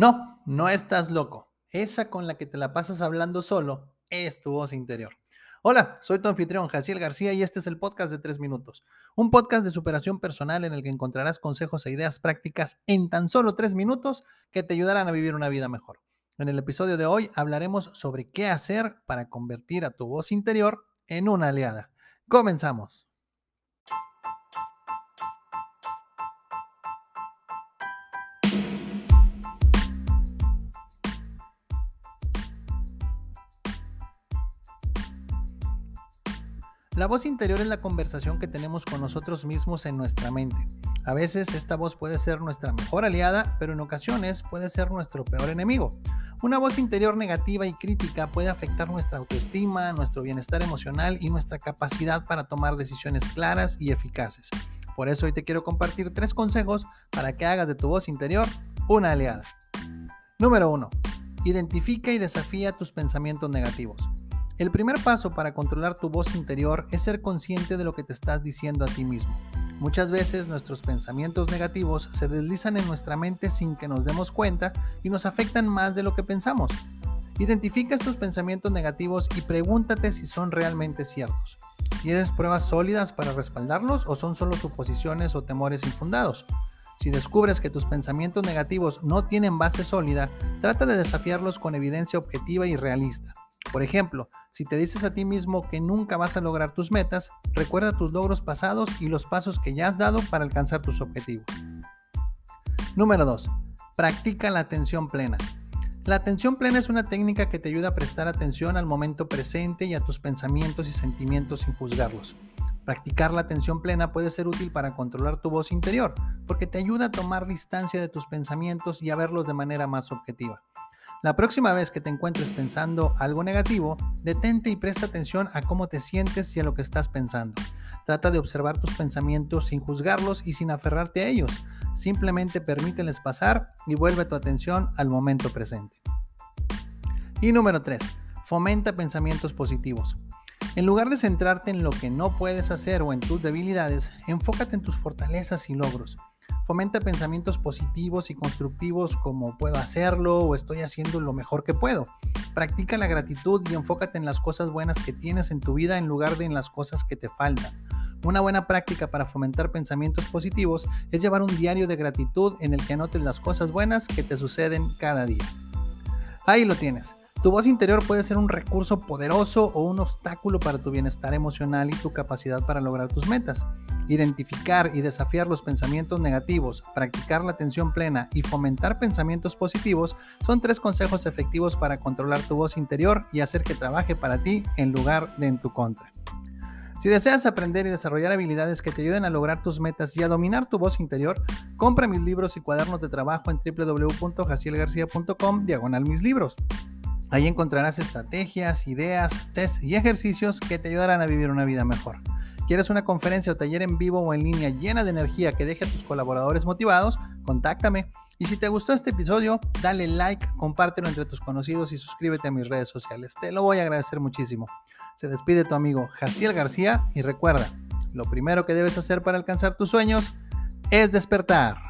No, no estás loco. Esa con la que te la pasas hablando solo es tu voz interior. Hola, soy tu anfitrión, Jaciel García, y este es el podcast de 3 minutos. Un podcast de superación personal en el que encontrarás consejos e ideas prácticas en tan solo 3 minutos que te ayudarán a vivir una vida mejor. En el episodio de hoy hablaremos sobre qué hacer para convertir a tu voz interior en una aliada. Comenzamos. La voz interior es la conversación que tenemos con nosotros mismos en nuestra mente. A veces esta voz puede ser nuestra mejor aliada, pero en ocasiones puede ser nuestro peor enemigo. Una voz interior negativa y crítica puede afectar nuestra autoestima, nuestro bienestar emocional y nuestra capacidad para tomar decisiones claras y eficaces. Por eso hoy te quiero compartir tres consejos para que hagas de tu voz interior una aliada. Número 1. Identifica y desafía tus pensamientos negativos. El primer paso para controlar tu voz interior es ser consciente de lo que te estás diciendo a ti mismo. Muchas veces nuestros pensamientos negativos se deslizan en nuestra mente sin que nos demos cuenta y nos afectan más de lo que pensamos. Identifica estos pensamientos negativos y pregúntate si son realmente ciertos. ¿Tienes pruebas sólidas para respaldarlos o son solo suposiciones o temores infundados? Si descubres que tus pensamientos negativos no tienen base sólida, trata de desafiarlos con evidencia objetiva y realista. Por ejemplo, si te dices a ti mismo que nunca vas a lograr tus metas, recuerda tus logros pasados y los pasos que ya has dado para alcanzar tus objetivos. Número 2. Practica la atención plena. La atención plena es una técnica que te ayuda a prestar atención al momento presente y a tus pensamientos y sentimientos sin juzgarlos. Practicar la atención plena puede ser útil para controlar tu voz interior, porque te ayuda a tomar distancia de tus pensamientos y a verlos de manera más objetiva. La próxima vez que te encuentres pensando algo negativo, detente y presta atención a cómo te sientes y a lo que estás pensando. Trata de observar tus pensamientos sin juzgarlos y sin aferrarte a ellos. Simplemente permíteles pasar y vuelve tu atención al momento presente. Y número 3. Fomenta pensamientos positivos. En lugar de centrarte en lo que no puedes hacer o en tus debilidades, enfócate en tus fortalezas y logros. Fomenta pensamientos positivos y constructivos como puedo hacerlo o estoy haciendo lo mejor que puedo. Practica la gratitud y enfócate en las cosas buenas que tienes en tu vida en lugar de en las cosas que te faltan. Una buena práctica para fomentar pensamientos positivos es llevar un diario de gratitud en el que anotes las cosas buenas que te suceden cada día. Ahí lo tienes. Tu voz interior puede ser un recurso poderoso o un obstáculo para tu bienestar emocional y tu capacidad para lograr tus metas. Identificar y desafiar los pensamientos negativos, practicar la atención plena y fomentar pensamientos positivos son tres consejos efectivos para controlar tu voz interior y hacer que trabaje para ti en lugar de en tu contra. Si deseas aprender y desarrollar habilidades que te ayuden a lograr tus metas y a dominar tu voz interior, compra mis libros y cuadernos de trabajo en www.jacielgarcia.com diagonal mis libros. Ahí encontrarás estrategias, ideas, tests y ejercicios que te ayudarán a vivir una vida mejor. ¿Quieres una conferencia o taller en vivo o en línea llena de energía que deje a tus colaboradores motivados? Contáctame. Y si te gustó este episodio, dale like, compártelo entre tus conocidos y suscríbete a mis redes sociales. Te lo voy a agradecer muchísimo. Se despide tu amigo Jaciel García y recuerda, lo primero que debes hacer para alcanzar tus sueños es despertar.